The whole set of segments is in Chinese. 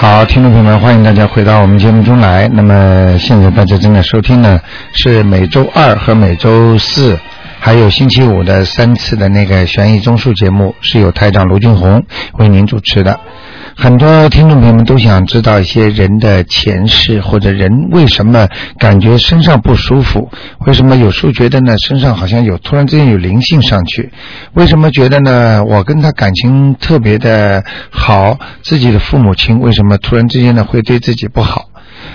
好，听众朋友们，欢迎大家回到我们节目中来。那么现在大家正在收听呢，是每周二和每周四，还有星期五的三次的那个悬疑综述节目，是由台长卢俊红为您主持的。很多听众朋友们都想知道一些人的前世，或者人为什么感觉身上不舒服？为什么有时候觉得呢身上好像有突然之间有灵性上去？为什么觉得呢我跟他感情特别的好？自己的父母亲为什么突然之间呢会对自己不好？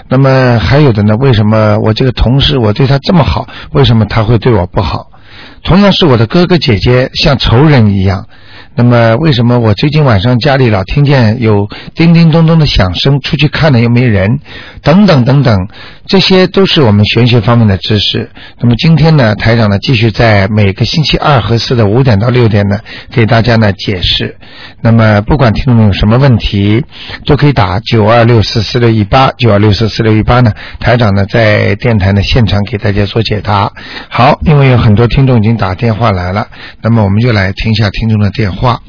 那么还有的呢？为什么我这个同事我对他这么好，为什么他会对我不好？同样是我的哥哥姐姐，像仇人一样。那么为什么我最近晚上家里老听见有叮叮咚咚的响声？出去看了又没人，等等等等，这些都是我们玄学方面的知识。那么今天呢，台长呢继续在每个星期二和四的五点到六点呢，给大家呢解释。那么不管听众有什么问题，都可以打九二六四四六一八九二六四四六一八呢，台长呢在电台呢现场给大家做解答。好，因为有很多听众已经打电话来了，那么我们就来听一下听众的电话。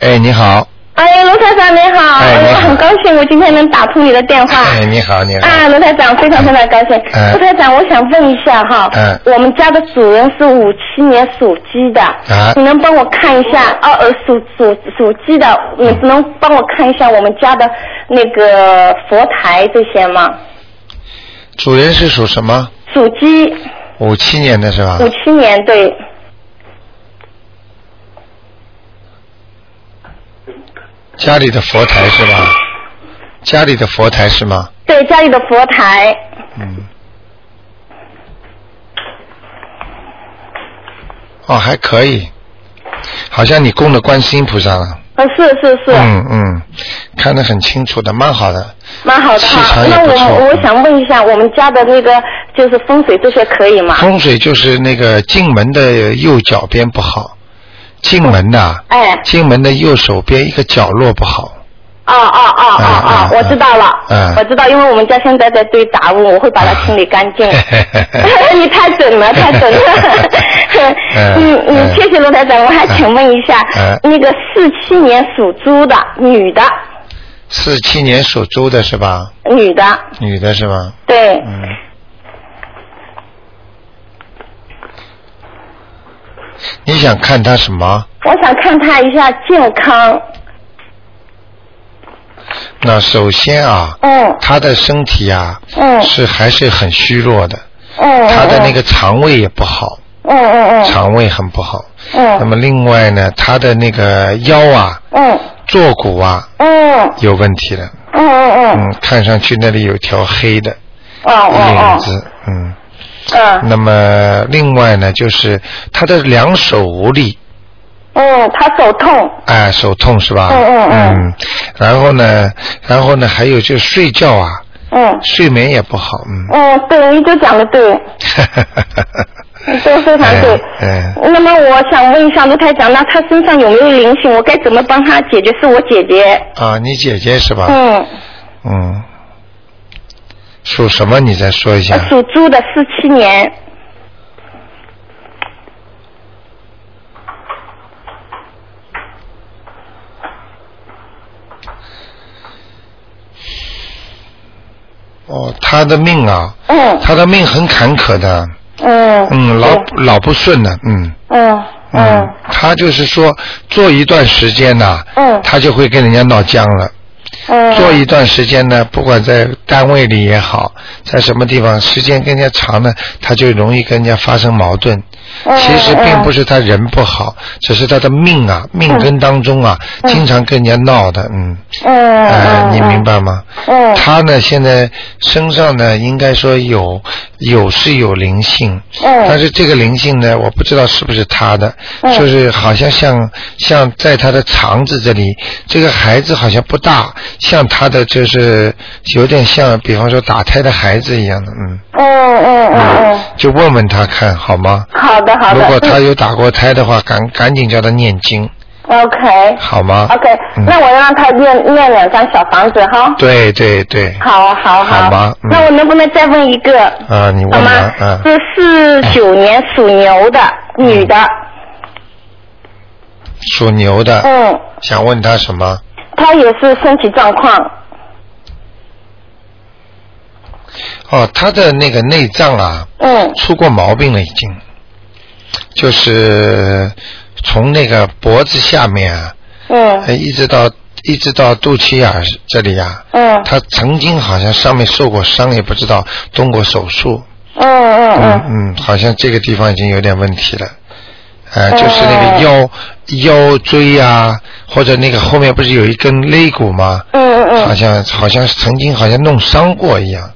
哎，你好。哎，卢台长你好，哎你好我很高兴我今天能打通你的电话。哎，你好，你好。啊，卢台长非常非常高兴。哎卢台长，我想问一下哈，嗯我们家的主人是五七年属鸡的，啊你能帮我看一下？哦呃，属属属鸡的，你能帮我看一下我们家的那个佛台这些吗？主人是属什么？属鸡，五七年的是吧？五七年对，家里的佛台是吧？家里的佛台是吗？对家里的佛台，嗯。哦，还可以，好像你供的观世音菩萨了。啊是是是，嗯嗯，看得很清楚的，蛮好的。蛮好的气哈场。也那不错我我想问一下，我们家的那个就是风水这些可以吗？风水就是那个进门的右脚边不好，进门的，哎，进门的右手边一个角落不好。哦哦哦哦嗯哦，嗯我知道了，嗯我知道，因为我们家现在在堆杂物，我会把它清理干净。你太准了，太准了。嗯嗯谢谢罗台长，我还请问一下嗯，那个四七年属猪的女的，四七年属猪的是吧？女的，女的是吧？对，嗯。你想看他什么？我想看他一下健康。那首先啊，嗯他的身体啊，嗯是还是很虚弱的，嗯。他的那个。肠胃也不好，嗯嗯嗯。肠胃很不好。嗯。那么另外呢，他的那个腰啊、嗯坐骨啊嗯有问题了。嗯嗯嗯。嗯，看上去那里有条黑的哦哦影子，嗯。哦。嗯。那么另外呢，就是他的两手无力，嗯，他手痛。哎，手痛是吧？嗯嗯嗯嗯。然后呢，然后呢，还有就是睡觉啊，嗯。睡眠也不好，嗯。嗯，对，你就讲的对，对，非常对。嗯。那么我想问一下卢台长，那他身上有没有灵性？我该怎么帮他解决？是我姐姐。啊，你姐姐是吧？嗯，嗯。属什么？你再说一下。属猪的，四七年。哦，他的命啊，嗯他的命很坎坷的，嗯。嗯，老老不顺的，嗯。嗯嗯他就是说做一段时间呐、嗯他就会跟人家闹僵了。做一段时间呢，不管在单位里也好，在什么地方，时间更加长呢，他就容易跟人家发生矛盾。嗯其实并不是。他人不好，只是他的命啊，命根当中啊，嗯经常跟人家闹的，嗯，嗯呃，嗯。你明白吗？嗯。他呢，现在身上呢，应该说有有是有灵性，嗯。但是这个灵性呢，我不知道是不是他的，嗯就是好像像像在他的肠子这里，这个孩子好像不大，像他的就是有点像，比方说打胎的孩子一样的，嗯。就问问他看好吗？好的好的。如果他嗯有打过胎的话，赶赶紧叫他念经，OK。好吗 OK，嗯那我让他念念两张小房子哈。对对对，好好好吗嗯那我能不能再问一个？啊，你问吗吧，？啊，是四九年属牛的女的，属牛的，嗯，想问他什么？他也是身体状况，哦，他的那个内脏啊，嗯。出过毛病了，已经，就是从那个脖子下面啊，嗯。呃一直到一直到肚脐眼儿这里啊，嗯。他曾经好像上面受过伤，也不知道动过手术，嗯嗯嗯。嗯嗯，好像这个地方已经有点问题了，呃，哦就是那个腰腰椎啊，或者那个后面不是有一根肋骨吗？嗯嗯。好像好像曾经好像弄伤过一样，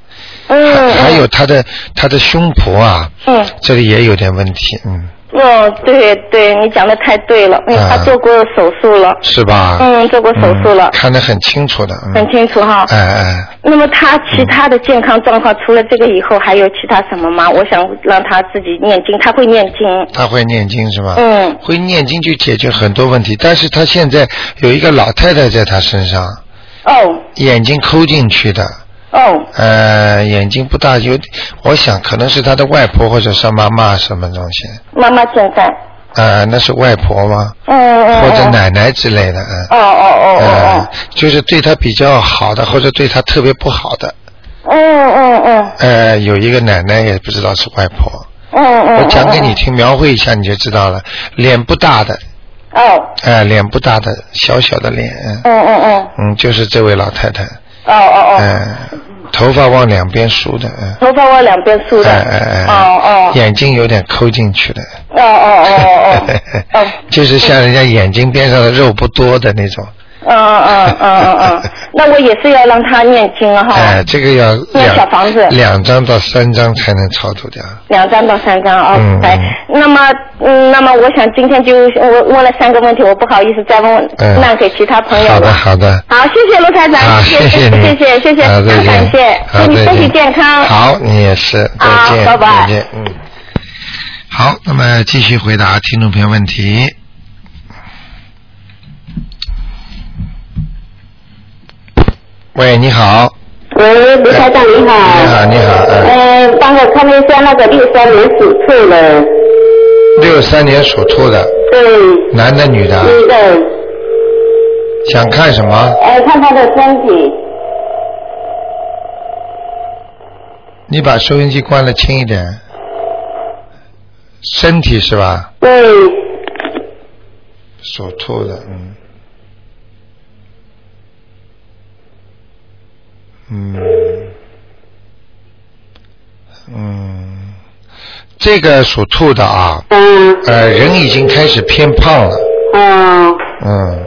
嗯，还还有他的他的胸脯啊，嗯。这里也有点问题，嗯，哦，对对，你讲的太对了，嗯，啊他做过手术了，是吧？嗯，做过手术了。嗯，看得很清楚的，嗯、很清楚哈。哎哎，那么他其他的健康状况，除了这个以后，还有其他什么吗？我想让他自己念经，他会念经。他会念经是吧？嗯。会念经就解决很多问题，但是他现在有一个老太太在他身上，哦。眼睛抠进去的，哦呃，眼睛不大，有，我想可能是他的外婆或者是妈妈什么东西，妈妈现在。呃，那是外婆吗？嗯嗯。或者嗯。奶奶之类的，嗯。哦哦哦呃哦，就是对他比较好的，或者对他特别不好的，哦。嗯嗯嗯呃，有一个奶奶也不知道是外婆，嗯嗯。我讲给你听，描绘一下你就知道了。脸不大的，哦。呃，脸不大的，小小的脸，嗯嗯嗯嗯。嗯，就是这位老太太，哦哦哦。嗯，头发往两边梳的，嗯，头发往两边梳的。哎哎哎，哦哦。眼睛有点抠进去的，哦哦哦 哦。就是像人家眼睛边上的肉不多的那种，嗯嗯嗯嗯嗯，那我也是要让他念经哈。哎，这个要念两小房子两张到三张才能超度掉。两张到三张啊嗯，哎，那么嗯，那么我想今天就我问了三个问题，我不好意思再问，嗯让给其他朋友好的。好的，好，谢谢卢台长，好，谢谢你，谢谢谢谢，感谢，好，再祝你身体见健康。好，你也是，再见，好拜拜再见，嗯。好，那么继续回答听众朋友问题。喂，你好，喂，卢台长你好。你好，你好，嗯，呃，帮我看一下那个六三年属兔的，六三年属兔的，对，男的女的，女的，想看什么？哎，看他的身体，你把收音机关了轻一点。身体是吧？对，属兔的，嗯，嗯，嗯，这个属兔的啊，嗯，呃，人已经开始偏胖了，嗯，嗯，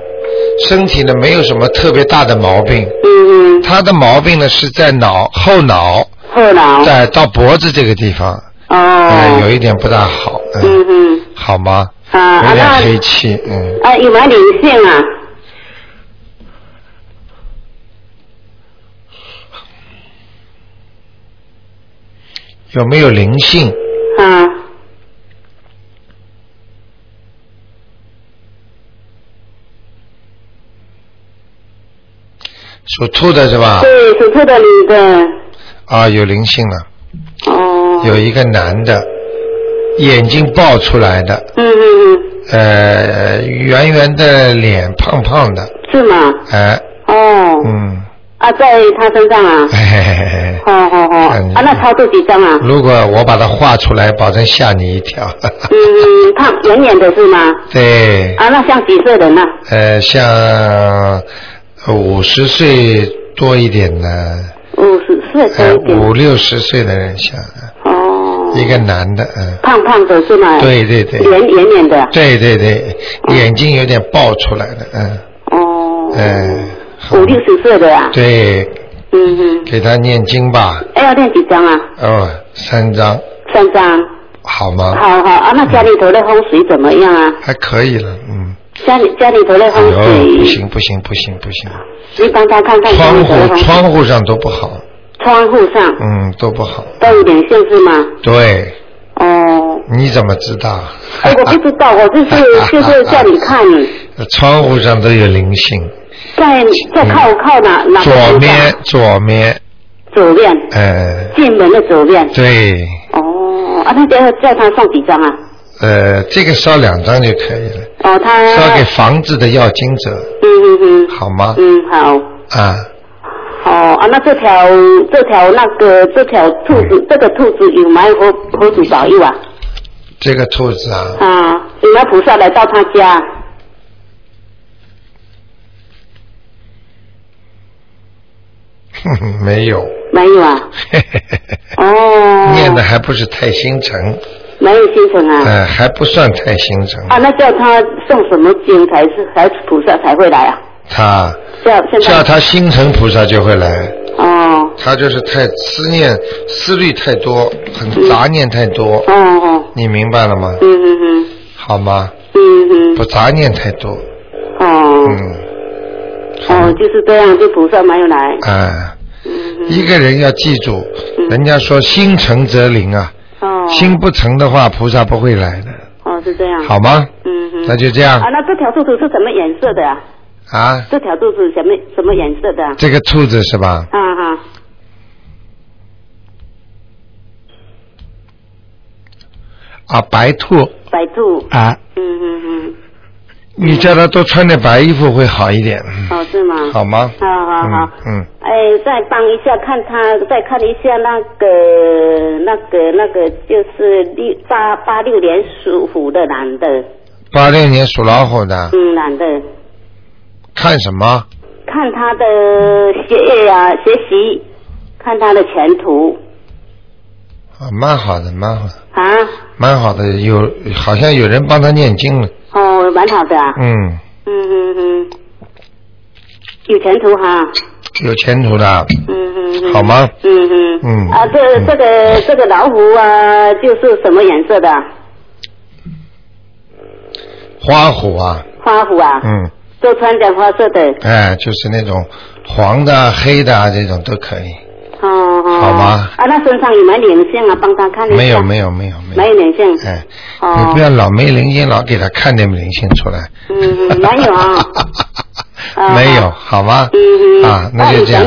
身体呢没有什么特别大的毛病，嗯。嗯，他的毛病呢是在脑后脑，后脑，在到脖子这个地方，哦，呃，有一点不大好，嗯。嗯，嗯，好吗？啊啊有点黑气，嗯。啊有没有灵性啊？有没有灵性？属兔的是吧？对，属兔的女的，啊，有灵性了，哦，有一个男的，眼睛爆出来的，嗯嗯嗯呃，圆圆的脸，胖胖的，嗯，是吗？哎、哦，嗯，啊，在他身上啊，嘿嘿嘿嘿。好好好，啊，那超度几张啊？如果我把它画出来，保证吓你一跳。嗯嗯，胖圆圆的是吗？对，啊，那像几岁人呢？呃，像五十岁多一点的，五十岁多呃一，点。五六十岁的人像，哦。一个男的，嗯，胖胖的是吗？。对对对，圆圆脸的。对对对，眼睛有点爆出来的，嗯，哦。嗯，五六十岁的呀。。对，嗯嗯。给他念经吧，哎，要念几张啊？哦，三张，三张。好吗？好好啊，那家里头的风水怎么样啊？还可以了，嗯。家里家里头的哎风呦，不，行不行不行不行，你帮他看看窗户。窗户上都不好，窗户上嗯，都不好。都有点线是吗？对，哦。你怎么知道？哎，我不知道，我就是 就是叫你看，窗户上都有灵性，在在靠靠哪哪左面左面，左面哎，进门的左面。对，哦，啊，那叫叫他送几张啊？呃，这个烧两张就可以了，哦，他烧给房子的要经者，嗯嗯嗯，好吗？嗯好。啊，哦啊，那这条这条那个这条兔子，这个兔子有没有佛佛祖保佑啊？这个兔子啊，啊，有没有菩萨来到他家？哼哼，没有，没有啊。嘿嘿嘿嘿哦。念的还不是太心诚，没有心诚啊。哎，还不算太心诚。啊，那叫他送什么经才是还是菩萨才会来啊？他叫叫他心诚菩萨就会来，哦。他就是太思念、思虑太多，很杂念太多，哦哦，你明白了吗？嗯嗯嗯。好吗？嗯嗯。不杂念太多，嗯，哦。嗯，哦，就是这样，就菩萨没有来。哎，嗯嗯。一个人要记住，人家说心诚则灵啊，哦心不诚的话，菩萨不会来的，哦是这样。好吗？嗯嗯。那就这样啊，那这条兔子是什么颜色的啊？啊。这条兔子什么什么颜色的啊？这个兔子是吧？啊哈，啊，白兔白兔。啊，嗯嗯嗯。你叫他多穿点白衣服会好一点，哦，是吗？好吗？好好好。嗯，哎，再帮一下，看他，再看一下那个那个那个，就是六八八六年属虎的男的，八六年属老虎的，嗯，男的，看什么？看他的学业啊，学习，看他的前途。啊，蛮好的，蛮好的，啊，蛮好的，有好像有人帮他念经了，哦，蛮好的啊，嗯，嗯嗯嗯，有前途哈，有前途的，嗯嗯嗯，好吗？嗯嗯。嗯。啊，这这个这个老虎啊，就是什么颜色的？啊？花虎啊，花虎啊，嗯，都穿点花色的，哎，就是那种黄的、黑的啊，这种都可以。哦哦。好吗啊，那身上有没有灵性啊？帮他看一下。没有，没有，没有，没没有灵性。哎，哦你不要老没灵性，老给他看点灵性出来。嗯嗯，没有啊。啊没有，好吗？嗯嗯。啊，那就这样。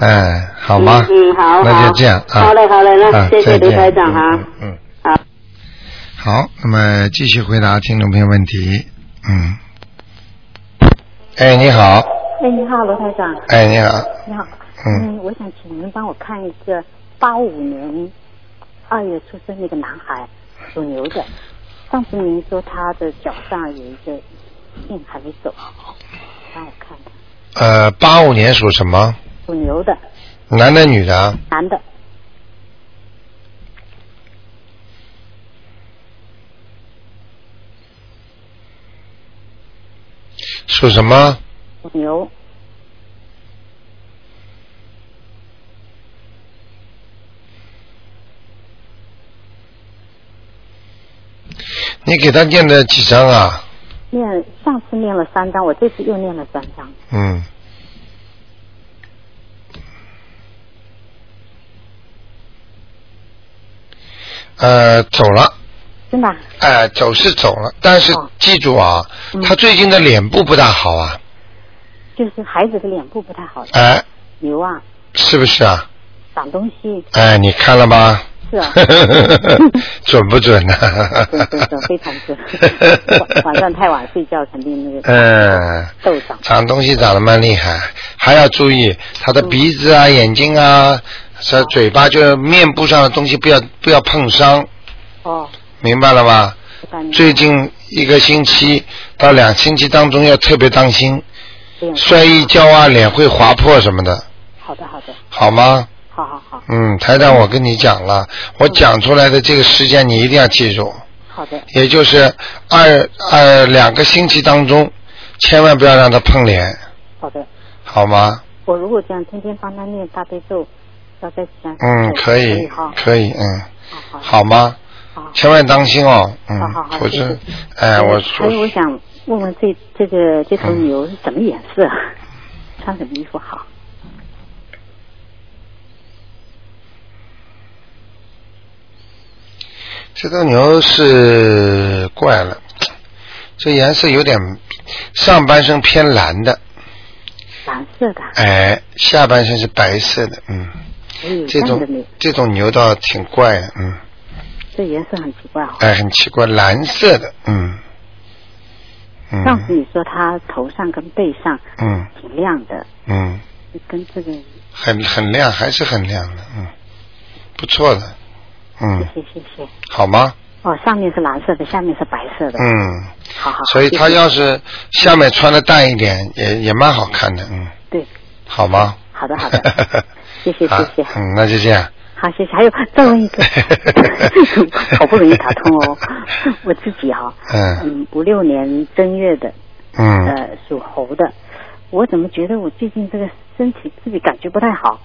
哎，好吗？嗯，嗯好。那就这样啊。好嘞，好嘞，那啊谢谢刘台长哈。嗯嗯。好。好，那么继续回答听众朋友问题。嗯。哎，你好。哎，你好，罗台长。哎，你好。你好。嗯。我想请您帮我看一个八五年二月出生的一个男孩，属牛的。上次您说他的脚上有一个印还没走，帮我看看。呃，八五年属什么？属牛的男的女的？男的，属什么？属牛。你给他念了几张啊？念上次念了三张，我这次又念了三张。嗯。呃，走了，真的啊？哎、走是走了，但是哦记住啊，嗯他最近的脸部不大好啊，就是孩子的脸部不太好。哎、牛啊，是不是啊？长东西。哎，你看了吧？是啊。准不准呢、准准准，非常准。晚晚上太晚睡觉，肯定那个嗯，痘长。长东西长得蛮厉害，还要注意他的鼻子啊、眼睛啊、这嘴巴，就是面部上的东西不要不要碰伤，哦，明白了吧？最近一个星期到两星期当中要特别当心，摔一跤啊，脸会划破什么的，好的，好的，好吗？好好好，嗯，台长，我跟你讲了，我讲出来的这个时间你一定要记住，好的，也就是二二两个星期当中，千万不要让他碰脸，好的。好吗？我如果这样天天帮他念大悲咒，要再想。嗯，可可以，，可以，嗯，好好好吗？千万当心哦，嗯好好，好否则谢谢，哎，我所以我，想问问这这个这头嗯牛是什么颜色？穿什么衣服好？这头牛是怪了，这颜色有点上半身偏蓝的，蓝色的。哎，下半身是白色的，嗯，这种。这种牛倒挺怪的，嗯，这颜色很奇怪哦。哎，很奇怪，蓝色的，嗯，嗯，上次你说它头上跟背上嗯挺亮的，嗯，跟这个，很很亮，还是很亮的，嗯，不错的，嗯，谢谢谢谢。好吗？哦，上面是蓝色的，下面是白色的。嗯，好好好。所以他要是下面穿的淡一点，也也蛮好看的，嗯，对，好吗？好的好的，谢谢谢谢。嗯，那就这样，好，谢谢。还有再问一个，好不容易打通哦，我自己哈、嗯嗯，五六年正月的，嗯，呃，属猴的，我怎么觉得我最近这个身体自己感觉不太好？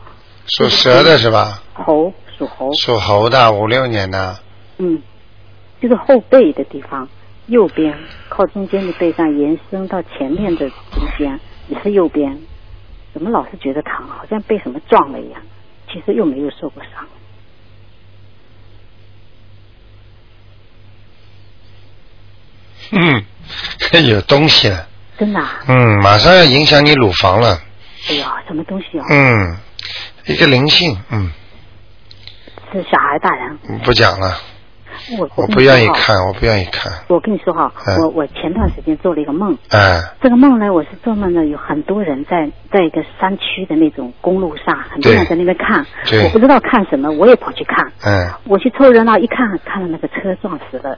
属蛇的是吧？猴属猴，属猴的，五六年的，嗯，就是后背的地方，右边靠中间的背上延伸到前面的中间，也是右边，怎么老是觉得疼，好像被什么撞了一样？其实又没有受过伤。嗯，有东西了，真的、啊？嗯，马上要影响你乳房了，哎呀，什么东西啊？嗯，一个灵性，嗯，是小孩大人？不讲了，我我不。愿意看，我不愿意看，我跟你说哈，嗯。我我前段时间做了一个梦，哎，这个梦呢，我是做梦呢，有很多人在在一个山区的那种公路上，很多人在那边看对，我不知道看什么，我也跑去看，嗯，我去凑热闹，一看看到那个车撞死了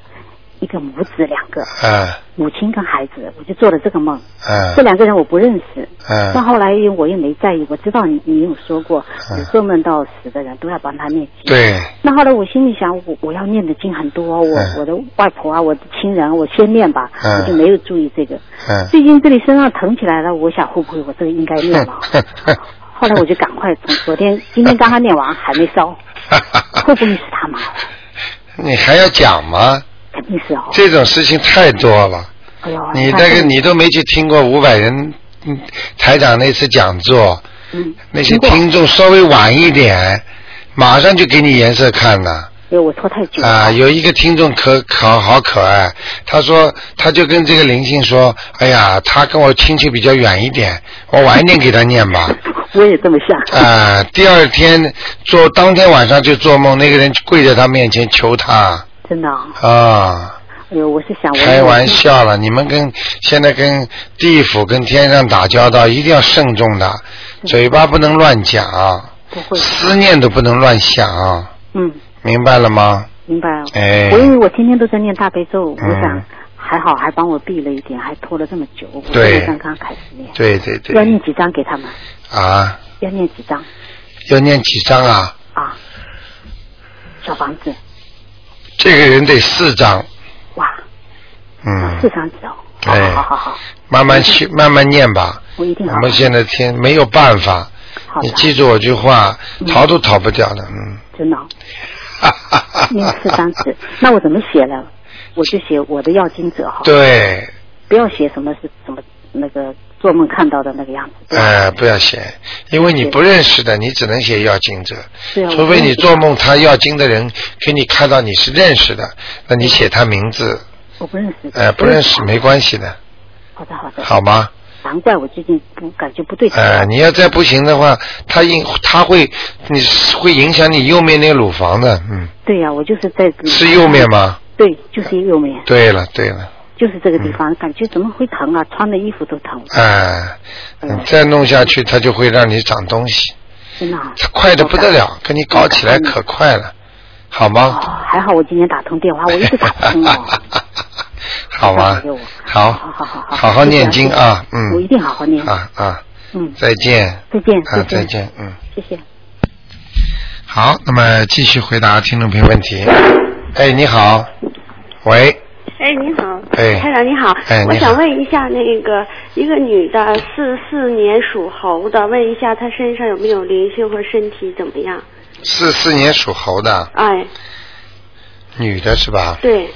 一个母子两个，嗯，母亲跟孩子，我就做了这个梦。嗯这，两个人我不认识，但哎，后来我又没在意，我知道你你有说过，嗯有做梦到死的人都要帮他念经。对，那后来我心里想，我我要念的经很多，我、嗯我的外婆啊，我的亲人，我先念吧，嗯我就没有注意这个。嗯，最近这里身上疼起来了，我想会不会我这个应该念了？后来我就赶快从昨天今天刚刚念完还没烧，会不会是他妈？你还要讲吗？肯定是哦。这种事情太多了。哎呦，你那个你都没去听过五百人嗯台长那次讲座，嗯，那些听众稍微晚一点，马上就给你颜色看了。因为我拖太久了。啊，有一个听众可可好可爱，他说他就跟这个灵性说，哎呀，他跟我亲戚比较远一点，我晚一点给他念吧。我也这么想。啊，第二天做当天晚上就做梦，那个人跪在他面前求他真的啊、啊，哎呦，我是想我开玩。笑了，你们跟现在跟地府跟天上打交道，一定要慎重的，嘴巴不能乱讲，不会。思念都不能乱想，嗯，明白了吗？明白了。哎我因为我天天都在念大悲咒，嗯我想还好，还帮我避了一点，还拖了这么久。我对才刚刚开始念。对对对，要念几张给他们？啊，要念几张要念几张啊？啊？小房子，这个人得四张，哇，嗯。四，张纸哦。好哎好好好，慢慢去，慢慢念吧。我一定好。我们现在天没有办法，你记住我句话，嗯。逃都逃不掉的，嗯。真的。哦念四张纸，那我怎么写呢？我就写我的要经者哈，对，不要写什么是什么那个做梦看到的那个样子。哎，不要写，因为你不认识的，你只能写要经者，对啊，除非你做梦，他要经的人给你看到你是认识的，那你写他名字，我不认识。呃，不认识没关系的，好的好的。好吗？难怪我最近不感觉不对劲。呃，你要再不行的话，他影他会，你会影响你右面那个乳房的，嗯，对呀、我就是在。是右面？吗？对，就是右面，对了对了，就是这个地方，感觉怎么会疼啊？穿的衣服都疼，哎，你再弄下去，它就会让你长东西，真的、啊。快的不得了，跟你搞起来可快了，好吗？哦，还好我今天打通电话，我一直打不通哦。好吗给我？好，好好好好好好念经啊，嗯，我一定好好念。啊啊，嗯，再见，再见，啊，再，见，嗯，谢谢。好，那么继续回答听众朋友问题。哎，你好，喂，哎，你好，哎。台长你好，哎你好。我想问一下，那个一个女的，四四年属猴的，问一下她身上有没有灵性或身体怎么样？四四年属猴的。哎，女的是吧？对，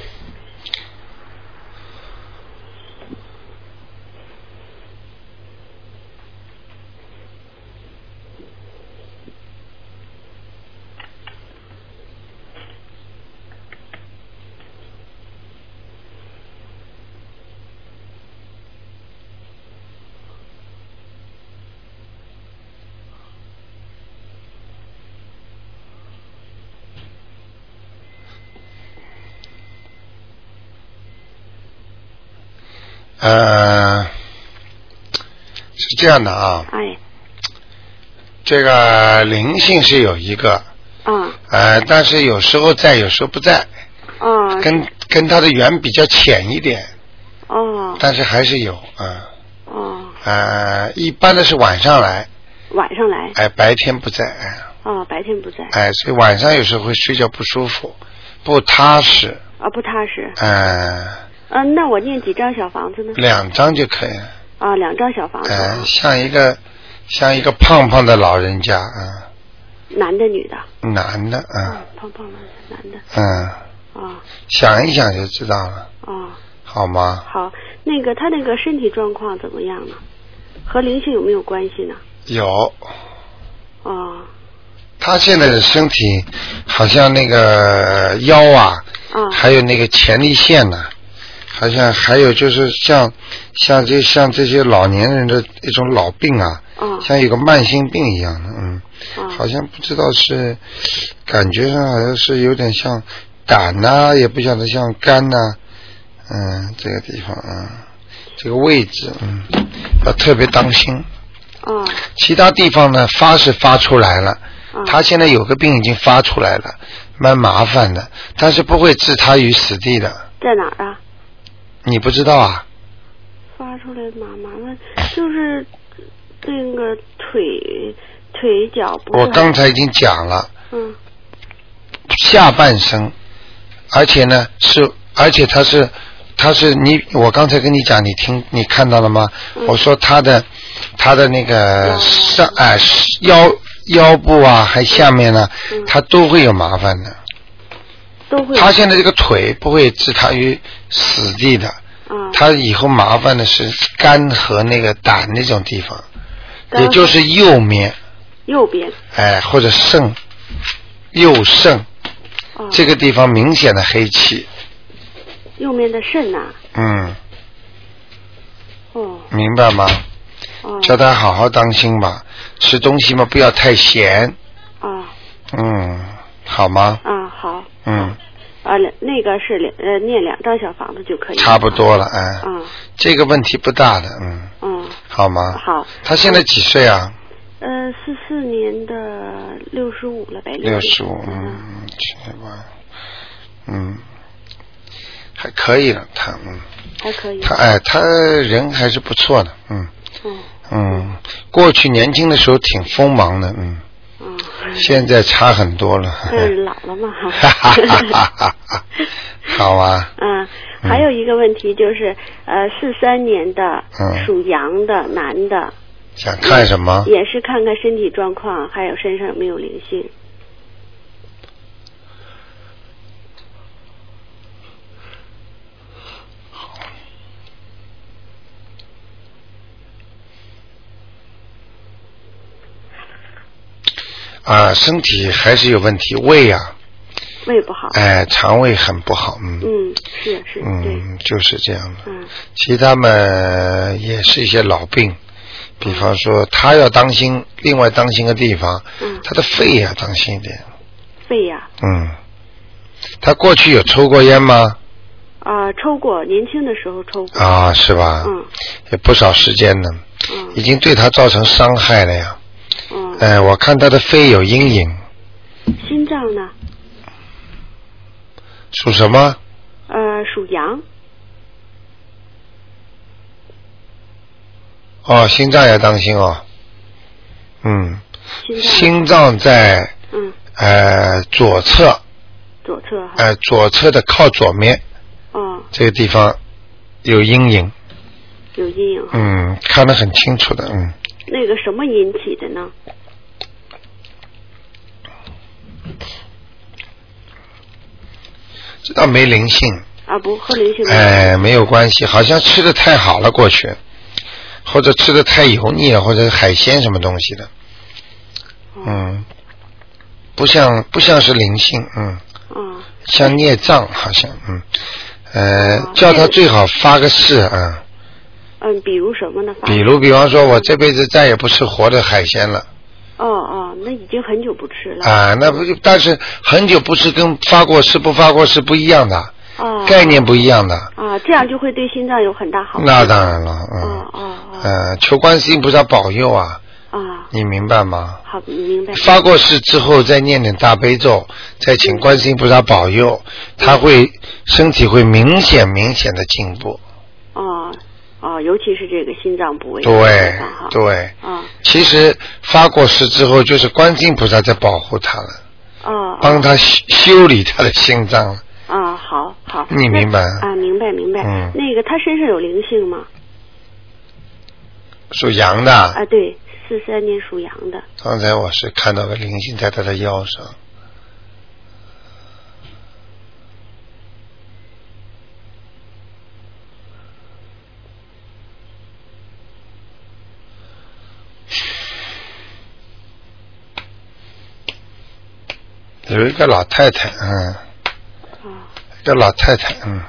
呃，是这样的啊，哎，这个灵性是有一个，嗯。呃，但是有时候在，有时候不在，哦跟跟他的缘比较浅一点，哦。但是还是有，啊、哦，呃，一般的是晚上来，晚上来。哎、白天不在，哎、哦，白天不在。哎，所以晚上有时候会睡觉不舒服，不踏实，啊，不踏实。呃，嗯，那我念几张小房子呢？两张就可以了，啊，两张小房子。哎、像一个像一个胖胖的老人家，啊、男的女的？男的，啊、嗯，胖胖的男的。嗯，啊想一想就知道了，啊，好吗？好，那个他那个身体状况怎么样呢？和灵性有没有关系呢？有，哦他现在的身体好像那个腰啊，啊还有那个前列腺呢、好像还有就是像像这像这些老年人的一种老病啊，啊像有个慢性病一样的，嗯，啊好像不知道是感觉上好像是有点像胆呐、也不晓得像肝呐、嗯，这个地方，啊，这个位置，嗯，要特别当心。嗯其他地方呢发是发出来了，啊他现在有个病已经发出来了，蛮麻烦的，但是不会置他于死地的。在哪儿啊？你不知道啊？发出来麻麻烦，就是那个腿腿脚不我刚才已经讲了，嗯下半身，而且呢是，而且他是，他是你，我刚才跟你讲，你听你看到了吗？嗯我说他的他的那个上哎腰腰部啊，还下面呢，嗯他都会有麻烦的。都会。他现在这个腿不会置他于死地的，嗯。他以后麻烦的是肝和那个胆那种地方，也就是右面，右边。哎，或者肾，右肾。啊这个地方明显的黑气，右面的肾呐、嗯，哦。明白吗？哦。叫他好好当心吧，吃东西嘛不要太咸，啊嗯，好吗？啊好嗯，啊两那个是两呃念两张小房子就可以差不多了，哎，嗯。这个问题不大的，嗯，嗯。好吗？好。他现在几岁啊？呃四四年的六十五了呗六十。五，嗯，七八，嗯，还可以了，他，嗯，还可以。他哎，他人还是不错的，嗯。嗯嗯，过去年轻的时候挺锋芒的，嗯，嗯现在差很多了，嗯老了嘛哈。好啊，嗯，还有一个问题就是，呃，四三年的嗯。属羊的男的，想看什么？也是看看身体状况，还有身上有没有灵性。啊，身体还是有问题，胃啊，胃不好。哎，肠胃很不好，嗯嗯，是是，嗯，就是这样的。嗯其他嘛也是一些老病，比方说他要当心，另外当心个地方，嗯，他的肺也要当心一点。肺呀、嗯，他过去有抽过烟吗？啊，抽过，年轻的时候抽过。啊，是吧？嗯也不少时间呢，已嗯经对他造成伤害了呀。嗯，哎，我看他的肺有阴影，心脏呢？属什么？呃，属羊。哦，心脏要当心哦。嗯，心脏。在嗯，呃左侧，左侧哎。呃左侧的靠左面哦，这个地方有阴影，有阴影。嗯，看得很清楚的，嗯，那个什么引起的呢？这倒没灵性，啊，不喝灵性哎，没有关系，好像吃的太好了过去，或者吃的太油腻了，或者海鲜什么东西的，哦。嗯，不像不像是灵性，嗯，嗯像孽障好像，嗯，呃哦，叫他最好发个誓啊，嗯，比如什么呢？比如比方说我这辈子再也不吃活的海鲜了哦哦，那已经很久不吃了。啊，那不就但是很久不吃跟发过誓不发过誓不一样的，哦概念不一样的。啊，这样就会对心脏有很大好处。那当然了，嗯，哦哦哦呃，求观世音菩萨保佑啊，啊，你明白吗？好，明白。发过誓之后，再念点大悲咒，再请观世音菩萨保佑，他会身体会明显明显的进步。哦哦，尤其是这个心脏部位。对。对，啊其实发过誓之后，就是观世音菩萨在保护他了，哦。帮他修修理他的心脏了。啊，好好。你明白啊，明白明白。嗯那个他身上有灵性吗？属羊的，啊，对，四三年属羊的。刚才我是看到个灵性在他的腰上。有一个老太太，嗯，啊，一个老太太，嗯，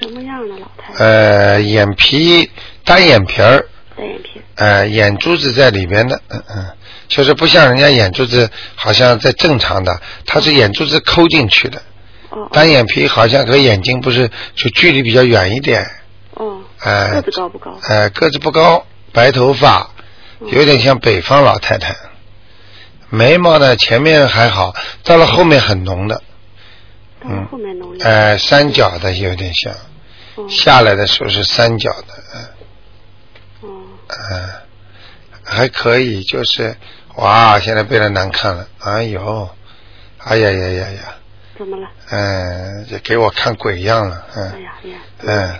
什什么样的老太太？呃，眼皮单眼皮儿，单眼皮。呃，眼珠子在里边的，嗯嗯，就是不像人家眼珠子好像在正常的，它是眼珠子抠进去的，哦单眼皮好像和眼睛不是就距离比较远一点，哦。呃个子高不高？呃，个子不高，白头发，有点像北方老太太，眉毛呢前面还好，到了后面很浓的，到了后面浓一点。呃，三角的有点像，哦下来的时候是三角的，嗯、哦嗯，还可以，就是哇，现在变得难看了，哎呦，哎呀呀呀呀，怎么了？嗯，这给我看鬼样了，哎嗯呀呀。嗯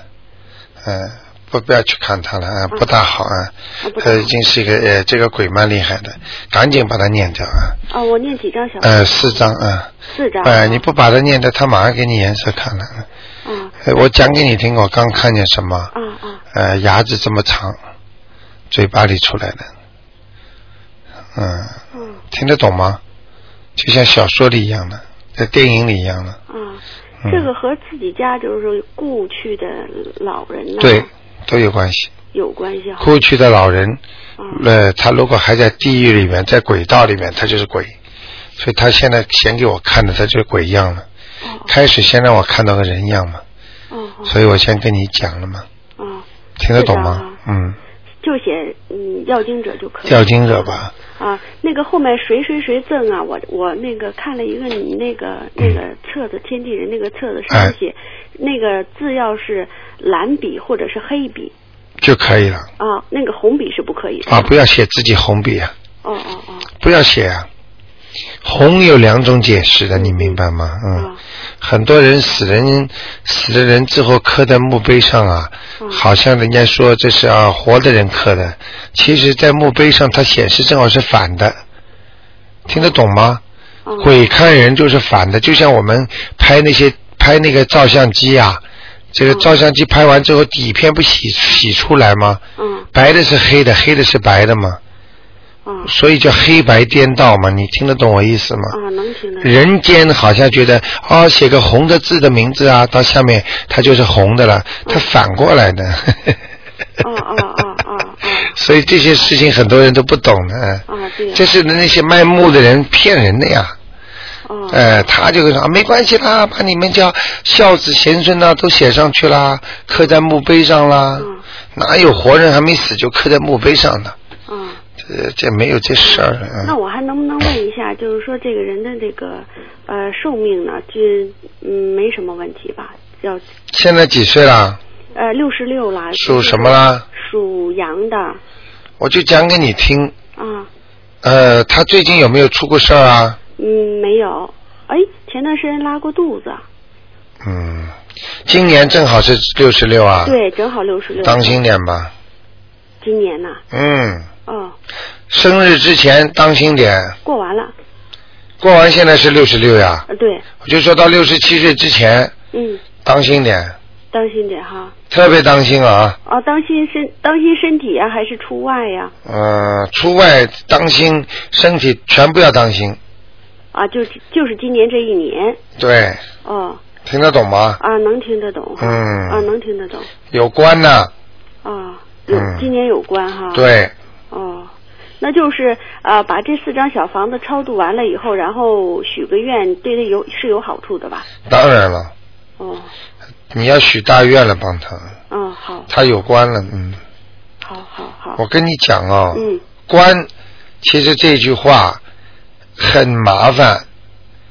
嗯，不不要去看他了，啊，不大好啊。他好。已经是一个呃，这个鬼蛮厉害的，赶紧把它念掉啊，哦，我念几张小？呃，四张啊，四张。哎，你不把它念掉，他马上给你颜色看了，啊呃我讲给你听，我刚看见什么，啊啊呃，牙齿这么长，嘴巴里出来的，嗯，嗯听得懂吗？就像小说里一样的，在电影里一样的，啊，嗯。这个和自己家就是说故去的老人呢，对，都有关系。有关系哈。过去的老人，嗯呃，他如果还在地狱里面，在轨道里面，他就是鬼，所以他现在显给我看的，他就是鬼样了。哦开始先让我看到个人样嘛，所以我先跟你讲了嘛，哦，听得懂吗？嗯，就写嗯要经者就可以。要经者吧，啊，那个后面谁谁谁赠啊，我我那个看了一个你那个那个册子，天地人那个册子上哎写，那个字要是蓝笔或者是黑笔就可以了啊，那个红笔是不可以的。啊！不要写自己红笔啊，哦哦哦不要写啊。红有两种解释的，你明白吗？嗯啊，很多人死人死了人之后刻在墓碑上啊，嗯。好像人家说这是啊活的人刻的，其实在墓碑上它显示正好是反的，听得懂吗？哦鬼看人就是反的，就像我们拍那些拍那个照相机啊，这个照相机拍完之后底片不洗洗出来吗？嗯。白的是黑的，黑的是白的嘛，嗯所以叫黑白颠倒嘛，你听得懂我意思吗？啊，能听得。人间好像觉得哦，写个红的字的名字啊，到下面它就是红的了，它反过来的。哦哦哦哦哦 所以这些事情很多人都不懂的，啊，对。这是那些卖墓的人骗人的呀。哦呃，他就会说、啊没关系啦，把你们叫孝子贤孙呐、都写上去啦，刻在墓碑上啦。嗯哪有活人还没死就刻在墓碑上的？嗯。这这没有这事儿。嗯那我还能不能问一下，就是说这个人的这个呃寿命呢，就嗯没什么问题吧？要现在几岁了？呃六十六了。属什么啦？属羊的我就讲给你听。啊，呃，他最近有没有出过事儿啊？嗯没有。哎，前段时间拉过肚子，嗯，今年正好是六十六啊。。对，正好六十六。当心点吧。今年呐，嗯，哦，生日之前当心点。过完了，过完现在是六十六呀，呃，对，我就说到六十七岁之前嗯，当心点，当心点哈。特别当心啊。哦，当心身当心身体啊，还是出外呀、嗯、出外当心身体，全部要当心。啊？就就是今年这一年，对，哦，听得懂吗？啊，能听得懂，嗯啊，能听得懂，有关呢，啊，有、嗯今年有关哈，，对，哦，那就是呃，把这四张小房子超度完了以后，然后许个愿，对他有是有好处的吧？当然了，哦哦，你要许大愿了，帮他，嗯，好，他有关了，嗯。好好好。我跟你讲哦，嗯关，其实这句话很麻烦，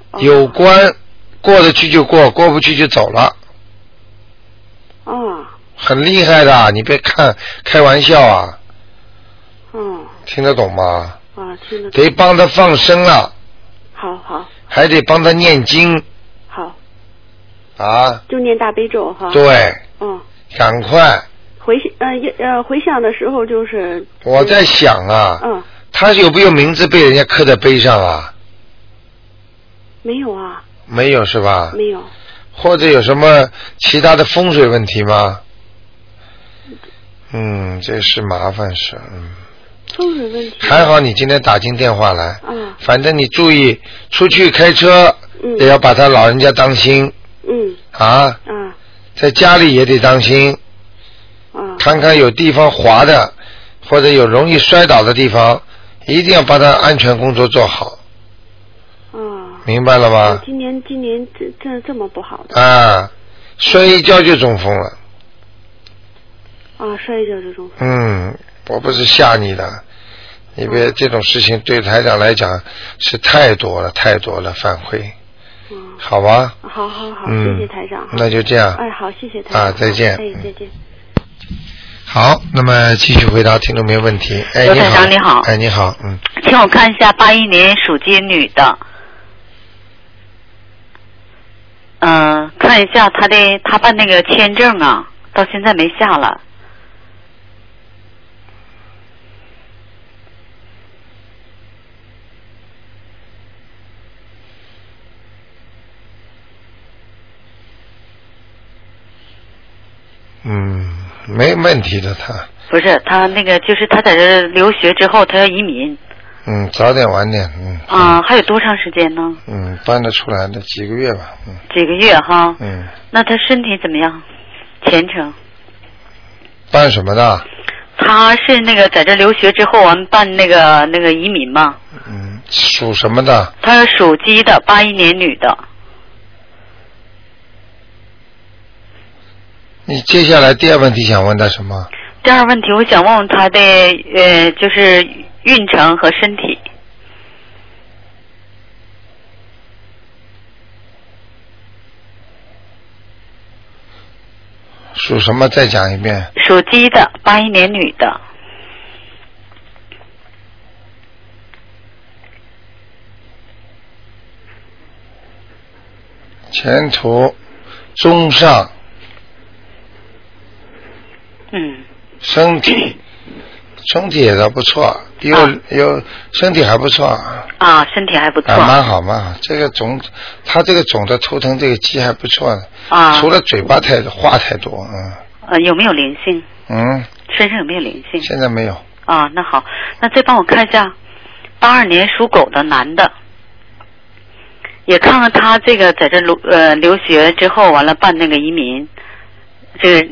哦有关过得去就过，过不去就走了，哦，很厉害的，你别看开玩笑啊，嗯，听得懂吗？啊，听得懂。得帮他放生了，好好还得帮他念经好，啊，就念大悲咒哈。。对，嗯，赶快！回呃呃回想的时候就是。我在想啊，嗯，他有没有名字被人家刻在碑上啊？没有啊，没有是吧？没有。或者有什么其他的风水问题吗？嗯，这是麻烦事。嗯，风水问题。还好你今天打进电话来。嗯反正你注意出去开车，嗯也要把他老人家当心嗯啊，嗯在家里也得当心，嗯看看有地方滑的，或者有容易摔倒的地方，一定要把他安全工作做好，嗯。明白了吗？今年今年这这这么不好的啊，摔一跤就中风了。啊，摔一跤就中风。嗯，我不是吓你的，因为这种事情对台长来讲是太多了，太多了，反馈，嗯，好吧？好好好，嗯谢谢台长。那就这样哎，好，谢谢台长。啊再见哎，再见。好，那么继续回答听众朋友问题。哎，罗你好，台长你好哎，你好，嗯，请我看一下八一年属鸡女的，嗯、看一下她的她办那个签证啊，到现在没下来。嗯，没问题的，他，不是他那个，就是他在这留学之后，他要移民嗯，早点晚点，嗯，啊、还有多长时间呢？嗯，搬得出来的几个月吧，嗯几个月哈。嗯，那他身体怎么样？前程？办什么的？他是那个在这留学之后，完办那个那个移民嘛。嗯，属什么的？他是属鸡的，八一年女的。你接下来第二问题想问他什么？第二个问题，我想问问他的呃，就是运程和身体。属什么？再讲一遍。属鸡的，八一年女的。前途中上，嗯，身体身体也倒不错，有、啊。有身体还不错，啊，身体还不错。啊，蛮好蛮好。这个肿，他这个肿的头疼这个鸡还不错的，啊。除了嘴巴太话太多，嗯。呃，有没有灵性？嗯，身上有没有灵性？现在没有，啊，那好，那再帮我看一下，八二年属狗的男的，也看看他这个在这留呃留学之后，完了办那个移民，这个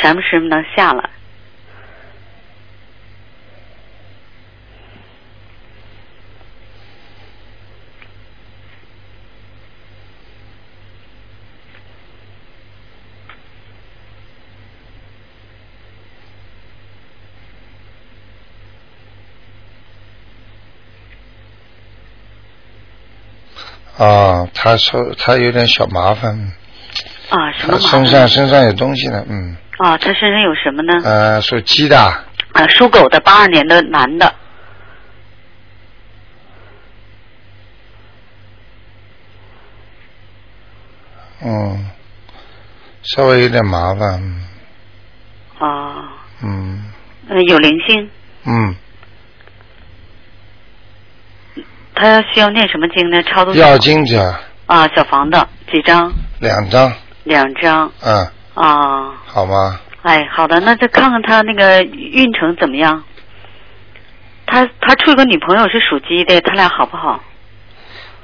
什么时候能下来？啊，他说他有点小麻烦，啊，什么他身麻烦？上身上有东西呢，嗯，啊，他身上有什么呢？呃，属鸡的，啊，属狗的，八二年的男的。嗯，稍微有点麻烦，嗯啊，嗯呃，有灵性。嗯，他需要念什么经呢？超度要经者啊，小房子几张？两张，两张嗯，啊。好吗？哎，好的，那再看看他那个运程怎么样？他他处一个女朋友是属鸡的，他俩好不好？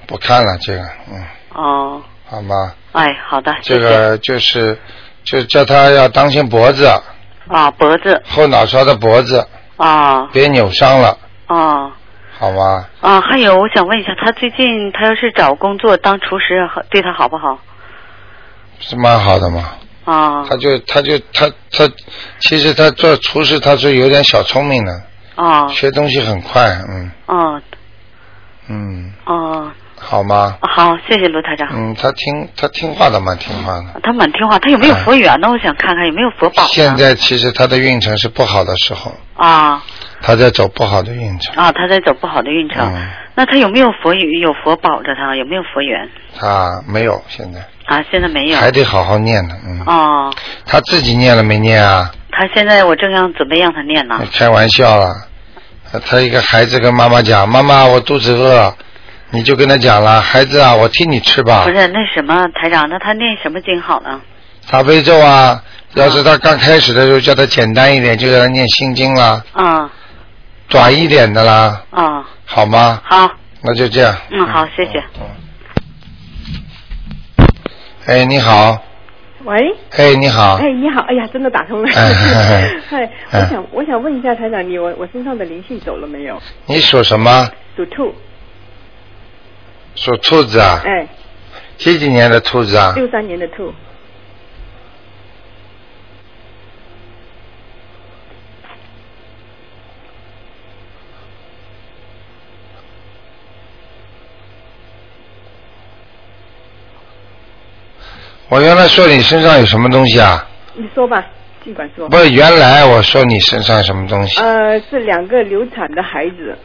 不看了，这个，嗯，哦，好吗？哎，好的，这。个就是，就叫他要当心脖子，啊，脖子后脑勺的脖子，啊别扭伤了，啊好吗？啊！还有，我想问一下，他最近他要是找工作当厨师，好对他好不好？是蛮好的嘛。哦他就他就他他，其实他做厨师他是有点小聪明的，啊学东西很快，嗯哦嗯，哦，好吗？好，谢谢卢台长。嗯，他听他听话的蛮听话的。他蛮听话，他有没有佛缘呢？我想看看有没有佛宝。现在其实他的运程是不好的时候，啊他在走不好的运程。啊，他在走不好的运程。嗯，那他有没有佛缘？有佛保着他？有没有佛缘？他没有现在，啊，现在没有。还得好好念呢。嗯，哦，他自己念了没念啊？他现在我正要准备让他念呢。开玩笑了，他一个孩子跟妈妈讲：“妈妈，我肚子饿。”你就跟他讲了：“孩子啊，我替你吃吧不。是那什么台长，那他念什么经好呢？”大悲咒啊，要是他刚开始的时候叫他简单一点，就让他念心经啦，啊短一点的啦，啊，好吗？好，那就这样。嗯，好，谢谢。哎，你好，喂，哎，你好，哎，你好，哎呀，真的打通了。哎 我想我想问一下台长，你我我身上的灵性走了没有？你属什么？属兔，属兔子啊？哎，几几年的兔子啊？六三年的兔，我原来说你身上有什么东西啊？你说吧，尽管说。不是，原来我说你身上有什么东西？呃，是两个流产的孩子。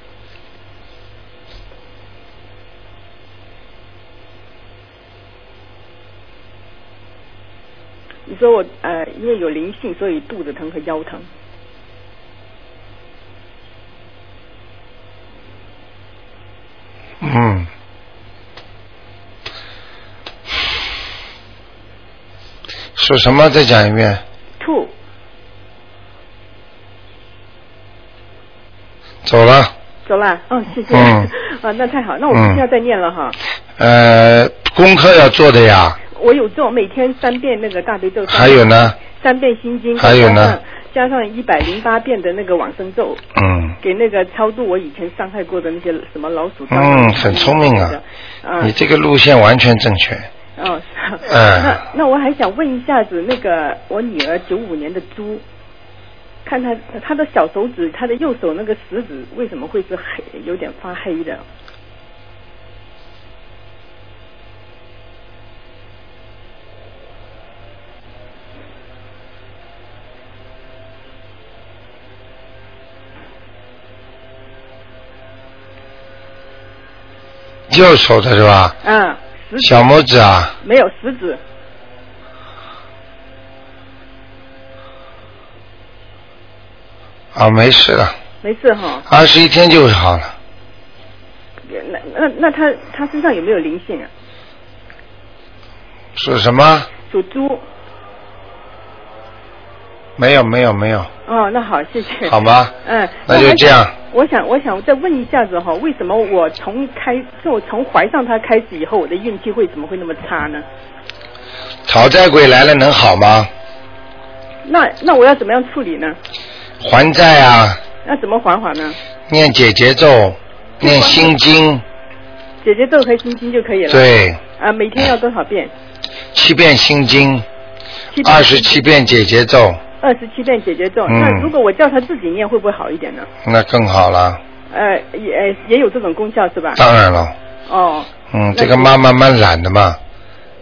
你说我呃，因为有灵性，所以肚子疼和腰疼。属什么？再讲一遍。兔，走了。走了，哦，谢谢。嗯 啊，那太好，那我不需要再念了哈。呃，功课要做的呀。我有做，每天三遍那个大悲咒。还有呢？三遍心经。还有呢？加上一百零八遍的那个往生咒，嗯给那个超度我以前伤害过的那些什么老鼠。嗯，很聪明啊。啊。你这个路线完全正确。哦，嗯那那我还想问一下子，那个我女儿九五年的猪，看她她的小手指，她的右手那个食指为什么会是黑，有点发黑的？右手的是吧？嗯，食指小拇指啊，没有食指，啊，没事了，没事哈。二十一天就会好了。那那那他他身上有没有灵性啊？属什么？属猪。没有，没有，没有。哦，那好，谢谢。好吗？嗯，那就这样。我想，我想再问一下子哈，为什么我从开，就我从怀上他开始以后，我的运气会怎么会那么差呢？讨债鬼来了能好吗？那那我要怎么样处理呢？还债啊，那怎么还还呢？念解结咒，念心经，姐姐咒和心经就可以了。。对，啊，每天要多少遍？七遍心经，二十七遍解结咒，二十七遍解决咒。嗯那如果我叫他自己念，会不会好一点呢？那更好了。呃，也呃也有这种功效是吧？当然了，哦，嗯，这个妈妈蛮懒的嘛。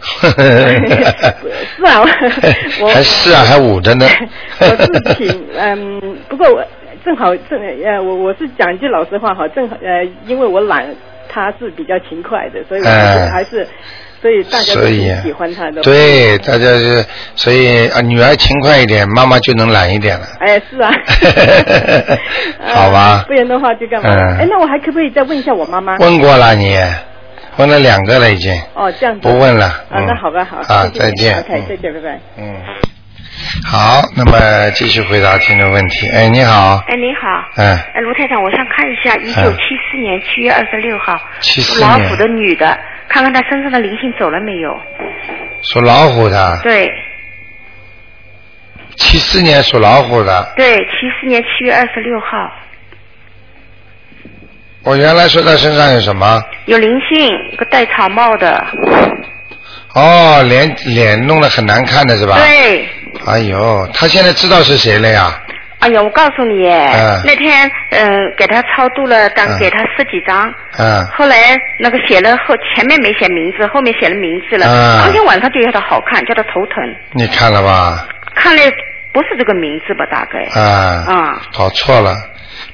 是啊，我 还是啊，还捂着呢。我是挺嗯，不过我正好正呃，我我是讲一句老实话哈，正好呃，因为我懒，他是比较勤快的，所以我还是、哎还是，所以大家都喜欢他的。对，大家是，所以啊，女儿勤快一点，妈妈就能懒一点了。哎，是啊。呃 好吧 不然的话就干嘛？嗯哎，那我还可不可以再问一下我妈妈？问过了你，问了两个了已经。哦，这样子。不问了啊，嗯那好吧，好。啊谢谢再见 OK，嗯再见，拜拜。嗯，好，那么继续回答听众问题。哎，你好，哎，你好。嗯哎，卢太长，我想看一下一九七四年七月二十六号，74年老虎的女的，看看他身上的灵性走了没有？属老虎的，对七四年属老虎的。对，七四年七月二十六号我原来说他身上有什么？有灵性，一个戴草帽的，哦，脸脸弄得很难看的是吧？。对，哎呦，他现在知道是谁了呀？哎呀，我告诉你，嗯那天嗯、呃给他超度了，当嗯给他十几张，嗯，后来那个写了后前面没写名字，后面写了名字了。嗯当天晚上就叫他好看，叫他头疼，你看了吧？看了不是这个名字吧？大概。啊，啊搞错了，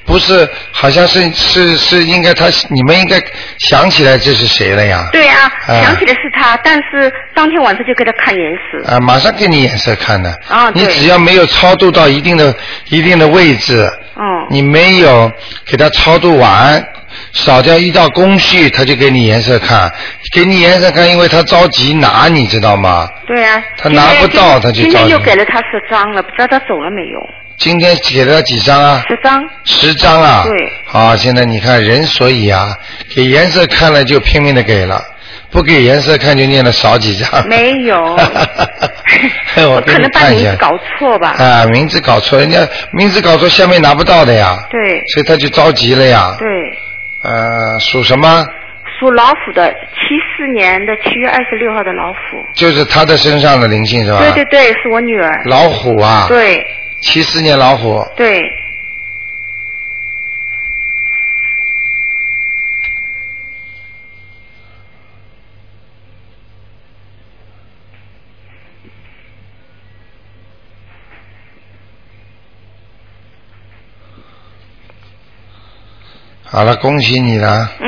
不是，好像是是是应该他你们应该想起来这是谁了呀？对呀、嗯想起来是他，但是当天晚上就给他看颜色。啊，马上给你颜色看的。啊对你只要没有超度到一定的一定的位置，嗯。你没有给他超度完，少掉一道工序，他就给你颜色看。给你颜色看，因为他着急拿，你知道吗？对呀、他拿不到他就今天又给了他十张了，不知道他走了没有？今天给了几张啊？十张。十张啊。对。好，现在你看人，所以啊，给颜色看了就拼命的给了，不给颜色看就念了少几张。没有哎 我 可能把名字。搞错吧？啊，名字搞错，人家名字搞错，下面拿不到的呀，对所以他就着急了呀。对，呃，属什么？属老虎的，七四年的七月二十六号的老虎。就是他的身上的灵性是吧？对对对，是我女儿。老虎啊。。对七四年老虎，对，好了，恭喜你了，嗯，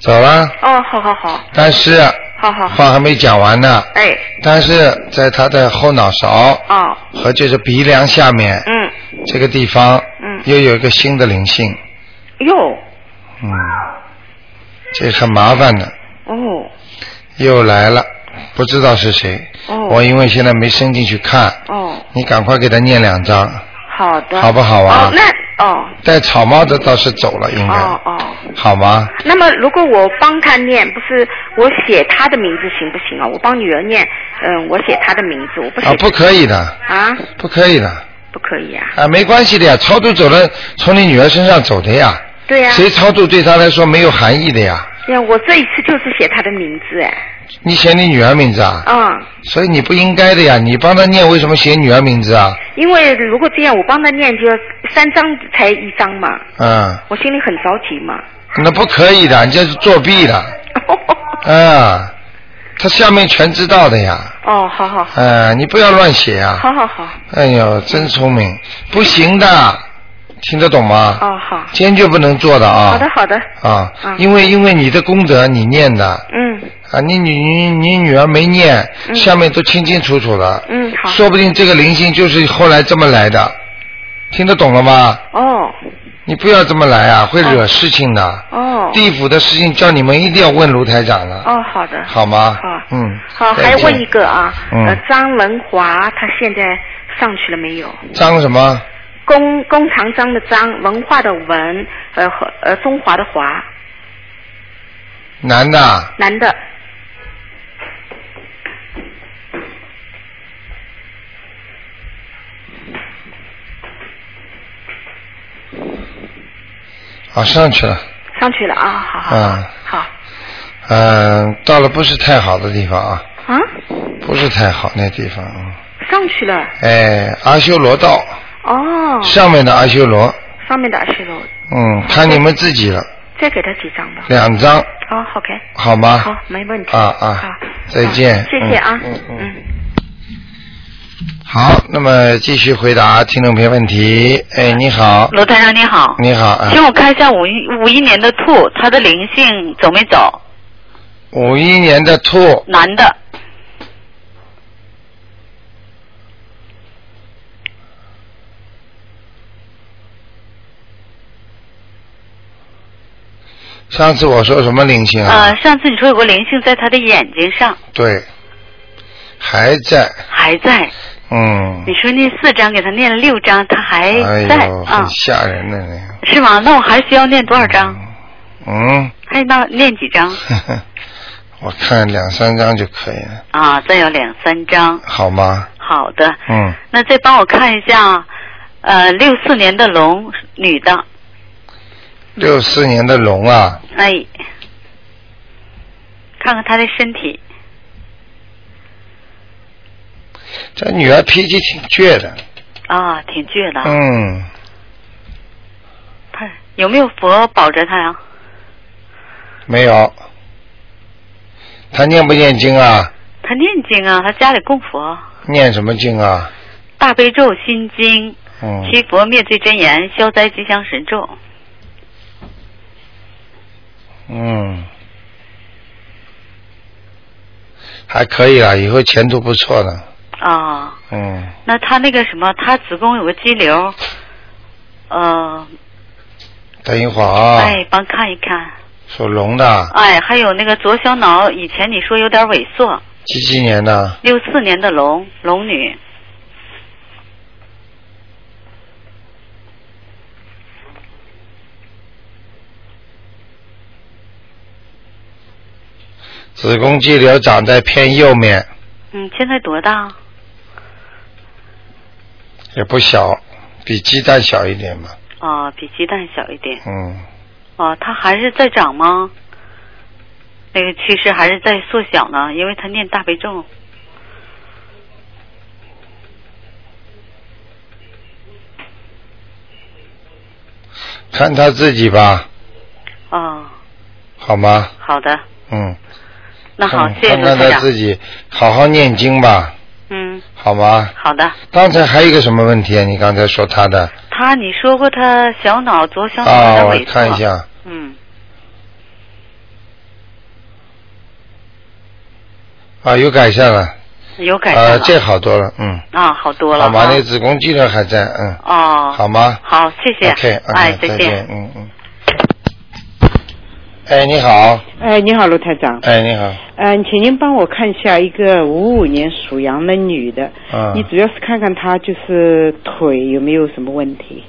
走了。哦，好好好，但是好好。好，话还没讲完呢。哎，但是在他的后脑勺哦，和就是鼻梁下面嗯，这个地方，嗯。又有一个新的灵性，哟，嗯，这很麻烦的，哦，又来了，不知道是谁。哦。我因为现在没伸进去看，哦，你赶快给他念两张，好的，好不好啊？哦，那哦，带草帽的倒是走了，应该，哦哦。好吗？那么，如果我帮他念，不是我写他的名字行不行啊？我帮女儿念，嗯，我写他的名字，我不写啊，不可以的，啊，不可以的，不可以啊。啊，没关系的呀，超度走了，从你女儿身上走的呀。对呀、谁超度对他来说没有含义的呀？呀，我这一次就是写他的名字，哎，你写你女儿名字啊？嗯，所以你不应该的呀，你帮他念，为什么写女儿名字啊？因为如果这样，我帮他念就要三张才一张嘛，嗯，我心里很着急嘛。那不可以的，你这是作弊的。啊，他下面全知道的呀。哦，好好好，啊，你不要乱写啊。好好好，哎呦，真聪明，不行的，听得懂吗？哦好，坚决不能做的啊。好的好的，啊，嗯因为因为你的功德你念的嗯啊，你女你你女儿没念，嗯下面都清清楚楚的，嗯好，说不定这个灵性就是后来这么来的，听得懂了吗？哦你不要这么来啊，会惹事情的。哦地府的事情叫你们一定要问卢台长了，哦好的，好吗？好嗯。好，还问一个啊，嗯呃，张文华他现在上去了没有？张什么？弓弓长张的张，文化的文，呃和呃中华的华，男的啊，男的，啊上去了，上去了啊，好好嗯好。嗯，到了不是太好的地方啊，啊，不是太好那地方，啊上去了。哎，阿修罗道哦，上面的阿修罗，上面的阿修罗，嗯，看你们自己了，再给他几张吧。两张，哦，OK，好吗？好，没问题。啊啊好，再见。谢谢啊，嗯嗯。嗯。好，那么继续回答听众朋友问题。哎，你好，罗台长你好，你好啊，请我看一下五一五一年的兔，它的灵性走没走？五一年的兔，男的，上次我说什么灵性啊？呃，上次你说有个灵性在他的眼睛上，对，还在，还在。嗯，你说那四张给他念了六张，他还哎在？吓人的那个，是吗？那我还需要念多少张？嗯，还那念几张？我看两三张就可以了，啊，再有两三张。好吗？好的，嗯，那再帮我看一下，呃，六四年的龙，女的，六四年的龙啊，哎，看看他的身体，这女儿脾气挺倔的，啊，挺倔的。嗯，他有没有佛保着他呀？没有。他念不念经啊？他念经啊，他家里供佛，念什么经啊？大悲咒、心经、嗯，七佛灭罪真言、消灾吉祥神咒。嗯，还可以啦，以后前途不错的。啊，嗯，那他那个什么，他子宫有个肌瘤，呃，等一会儿啊，哎，帮看一看。属龙的，哎，还有那个左小脑，以前你说有点萎缩，几几年的？六四年的龙龙女，子宫肌瘤长在偏右面，嗯，现在多大？也不小，比鸡蛋小一点嘛。哦，比鸡蛋小一点。嗯，哦，它还是在长吗？那个趋势还是在缩小呢，因为他念大悲咒。看他自己吧，哦，好吗？好的，嗯，那好，谢谢看看卢台长。他自己，好好念经吧，嗯，好吗？好的。刚才还有一个什么问题啊？你刚才说他的他你说过他小脑左小脑啊，我。看一。下，嗯，啊，有改善了，有改善啊，了。这好多了，嗯，啊，好多了。好吗？那子宫肌瘤还在，嗯，哦。好吗好，谢谢。？OK，哎，再再见。嗯嗯。哎，你好，哎，你好，卢台长。哎，你好，嗯、请您帮我看一下一个五五年属羊的女的，嗯你主要是看看她就是腿有没有什么问题。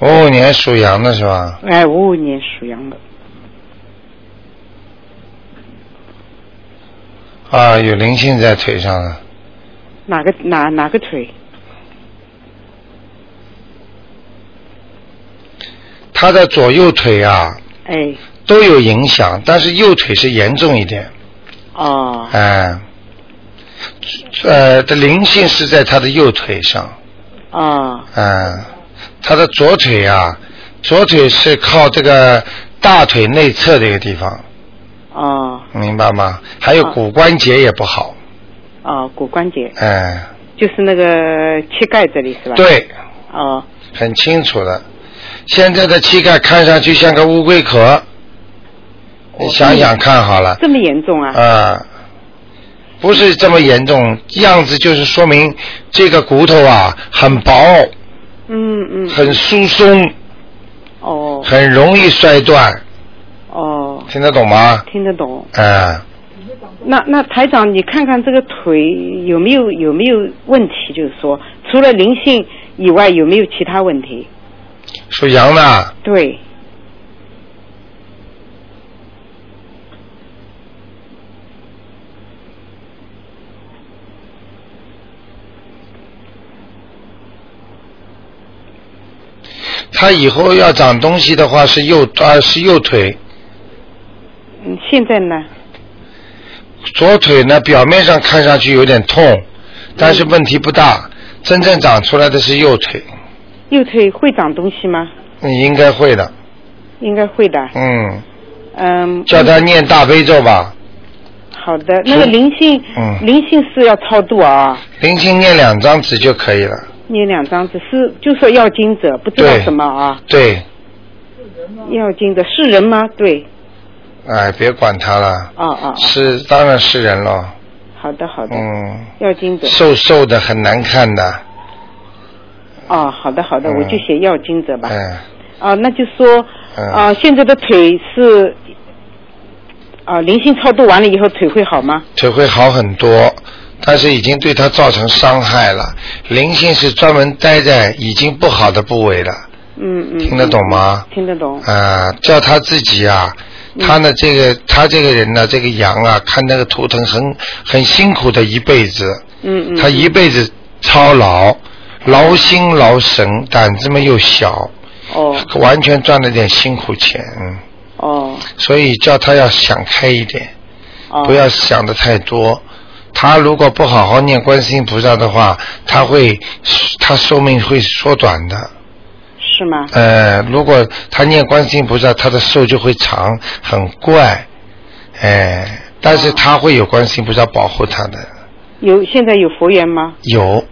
五五年属羊的是吧？哎，五五年属羊的，啊，有灵性在腿上了，哪个哪哪个腿？他的左右腿啊哎，都有影响，但是右腿是严重一点，哦。哎，呃，的灵性是在他的右腿上，哦。嗯，他的左腿啊，左腿是靠这个大腿内侧这个地方，哦。明白吗？还有骨关节也不好，哦，骨关节。哎，就是那个膝盖这里是吧？。对，哦。很清楚的。现在的膝盖看上去像个乌龟壳，你想想看好了，这么严重啊？啊，不是这么严重，样子就是说明这个骨头啊很薄，嗯嗯。很疏松，哦很容易摔断，哦，听得懂吗？听得懂。啊，那那台长，你看看这个腿有没有有没有问题？就是说，除了灵性以外，有没有其他问题？属羊的，对，他以后要长东西的话是右啊是右腿，嗯，现在呢？左腿呢表面上看上去有点痛，但是问题不大，真正长出来的是右腿，右腿会长东西吗？你应该会的，应该会的。嗯，嗯。叫他念大悲咒吧，好的，那个灵性，嗯。灵性是要超度啊，灵性念两张纸就可以了，念两张，纸是就说要经者，不知道什么啊？对，要经者是人吗？对，哎，别管他了，哦哦，是当然是人了，好的好的，嗯，要经者。瘦瘦的很难看的，哦，好的好的，嗯我就写要经者吧。哎，啊，那就说嗯啊，现在的腿是啊，灵性超度完了以后腿会好吗？腿会好很多，但是已经对他造成伤害了。灵性是专门待在已经不好的部位了，嗯嗯。听得懂吗？听得懂。啊、叫他自己啊，他呢这个他这个人呢，这个羊啊，看那个图腾很很辛苦的一辈子，嗯嗯。他一辈子操劳，劳心劳神，胆子嘛又小，哦完全赚了点辛苦钱，嗯，哦所以叫他要想开一点，哦不要想的太多。他如果不好好念观世音菩萨的话，他会他寿命会缩短的。是吗？呃，如果他念观世音菩萨，他的寿就会长，很怪。哎，但是他会有观世音菩萨保护他的，有现在有佛缘吗？有，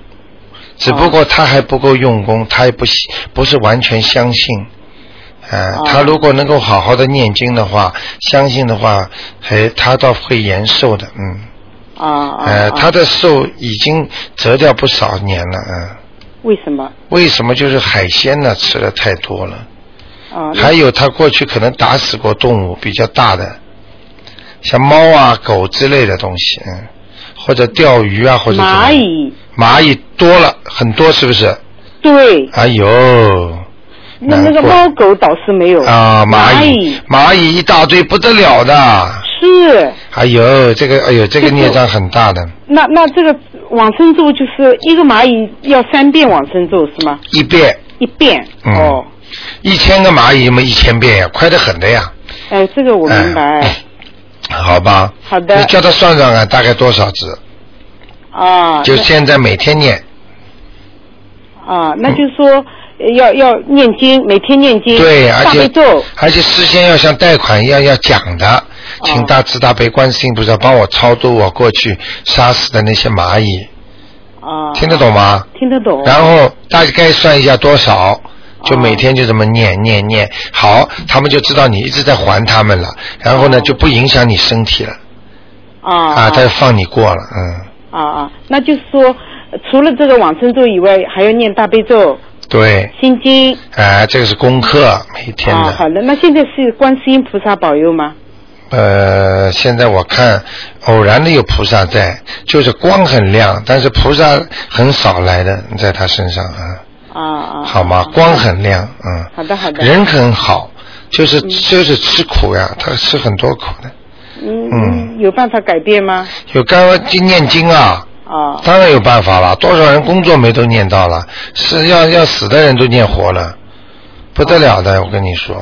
只不过他还不够用功，他也不信不是完全相信。呃，哦他如果能够好好的念经的话，相信的话，还他倒会延寿的，嗯。啊啊。他的寿已经折掉不少年了，嗯。为什么？为什么就是海鲜呢？吃的太多了。啊，还有他过去可能打死过动物比较大的，像猫啊、狗之类的东西，嗯，或者钓鱼啊，或者蚂蚁，蚂蚁多了很多，是不是？对，哎呦，那那个猫狗倒是没有。啊，蚂蚂蚁。蚂蚁一大堆不得了的，是。哎呦，这个哎呦，这个孽障很大的，那那这个往生咒就是一个蚂蚁要三遍往生咒是吗？一遍。一遍、嗯。哦，一千个蚂蚁嘛一千遍呀，快得很的呀，哎，这个我明白、好吧？好的你叫他算算啊，大概多少只？啊。就现在每天念。啊，那就是说呃要要念经，每天念经，对，而且而且事先要像贷款一样要讲的，哦请大慈大悲观世音菩萨帮我超度我过去杀死的那些蚂蚁，啊，听得懂吗？听得懂。然后大概算一下多少，就哦每天就这么念念念，好，他们就知道你一直在还他们了，然后呢就不影响你身体了啊啊，他就放你过了，嗯，啊啊，那就是说，呃除了这个往生咒以外，还要念大悲咒、对，心经。哎，这个是功课，每天的。啊，好的。那现在是观世音菩萨保佑吗？呃，现在我看偶然的有菩萨在，就是光很亮，但是菩萨很少来的在他身上啊，啊啊。好吗？光很亮，嗯，好的好的。人很好，就是就是吃苦呀，他吃很多苦的。嗯嗯有办法改变吗？有刚经念经啊，啊当然有办法了，多少人工作没都念到了，是要要死的人都念活了，不得了的，我跟你说，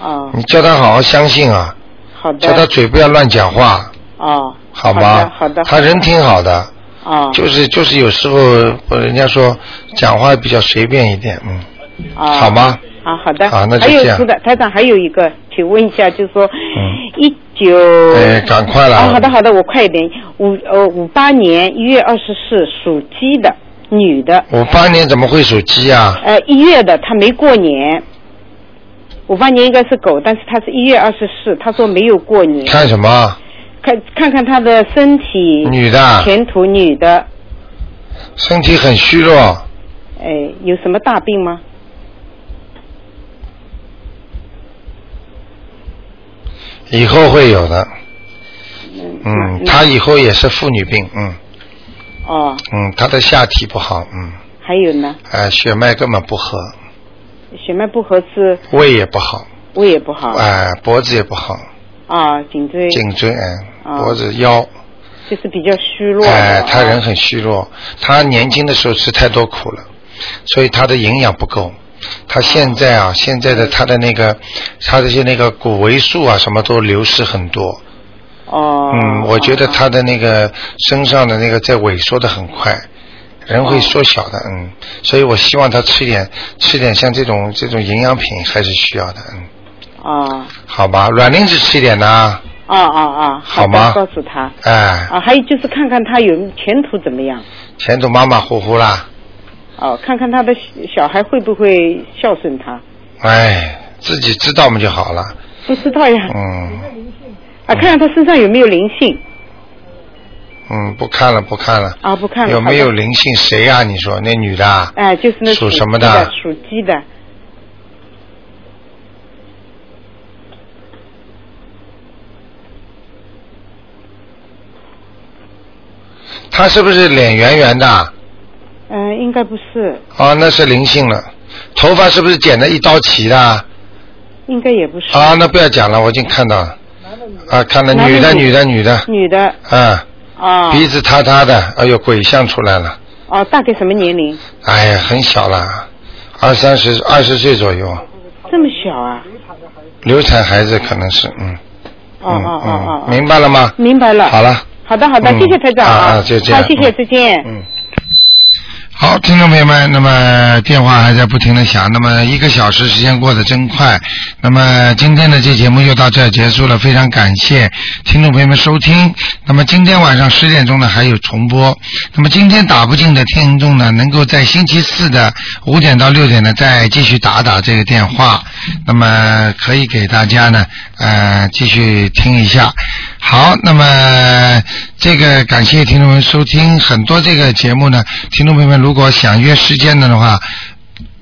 啊，你叫他好好相信啊，好的。叫他嘴不要乱讲话，啊，好吗？好的好的他人挺好的。啊就是就是有时候呃人家说讲话比较随便一点，嗯，啊。好吗？啊，好的。好那就还有这样是的，台长还有一个，请问一下，就是说，一九。哎赶快了啊，好的好的，我快一点。五呃五八年一月二十四属鸡的女的，五八年怎么会属鸡啊？呃一月的，她没过年。五八年应该是狗，但是她是一月二十四，她说没有过年。看什么？看看看她的身体。女的前途女的，身体很虚弱，哎，有什么大病吗？以后会有的。嗯。嗯，她以后也是妇女病，嗯哦，嗯，她的下体不好，嗯，还有呢，哎，血脉根本不合，血脉不合是胃也不好，胃也不好。哎、脖子也不好，啊，颈椎。颈椎哎，啊脖子腰，就是比较虚弱。哎，他人啊很虚弱，他年轻的时候吃太多苦了，所以他的营养不够。他现在啊，现在的他的那个，他这些那个骨维素啊，什么都流失很多。哦。嗯，我觉得他的那个身上的那个在萎缩的很快，人会缩小的，嗯，所以我希望他吃点吃点像这种这种营养品还是需要的，嗯，啊好吧，软磷脂吃一点呢，啊啊啊！啊好吗告诉他。哎，啊，还有就是看看他有前途怎么样。前途马马虎虎啦，哦，看看他的小孩会不会孝顺他。哎，自己知道嘛就好了，不知道呀。嗯。啊，看看他身上有没有灵性。嗯，不看了，不看了。啊，不看了。有没有灵性？谁呀、你说那女的啊？哎，就是那属什么的？属鸡的。她是不是脸圆圆的？嗯、应该不是，哦，那是灵性了。头发是不是剪的一刀齐的？应该也不是。啊，那不要讲了，我已经看到了。啊，看到女的，女女的，女的。女的。啊。啊。鼻子塌塌的，哎呦，鬼相出来了。哦，大概什么年龄？哎呀，很小了，二三十，二十岁左右，这么小啊？流产孩子可能是，嗯，哦哦哦哦哦，明白了吗？明白了。好了。好的好的，嗯谢谢台长啊啊就这样好，谢谢，嗯再见。嗯。好，听众朋友们，那么电话还在不停的响，那么一个小时时间过得真快，那么今天的这节目就到这儿结束了，非常感谢听众朋友们收听。那么今天晚上十点钟呢还有重播，那么今天打不进的听众呢，能够在星期四的五点到六点呢再继续打打这个电话，那么可以给大家呢呃继续听一下。好，那么这个感谢听众们收听很多这个节目呢，听众朋友们如果想约时间的话。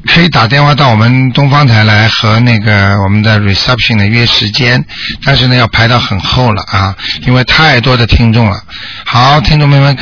可以打电话到我们东方台来和那个我们的 reception 呢约时间，但是呢要排到很后了啊，因为太多的听众了。好，听众朋友们。